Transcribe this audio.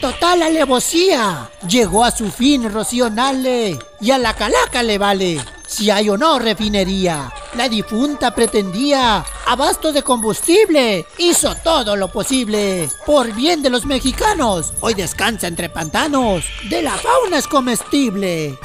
ya la alevosía llegó a su fin Rocío y a la calaca le vale si hay o no refinería. La difunta pretendía abasto de combustible, hizo todo lo posible por bien de los mexicanos. Hoy descansa entre pantanos, de la fauna es comestible.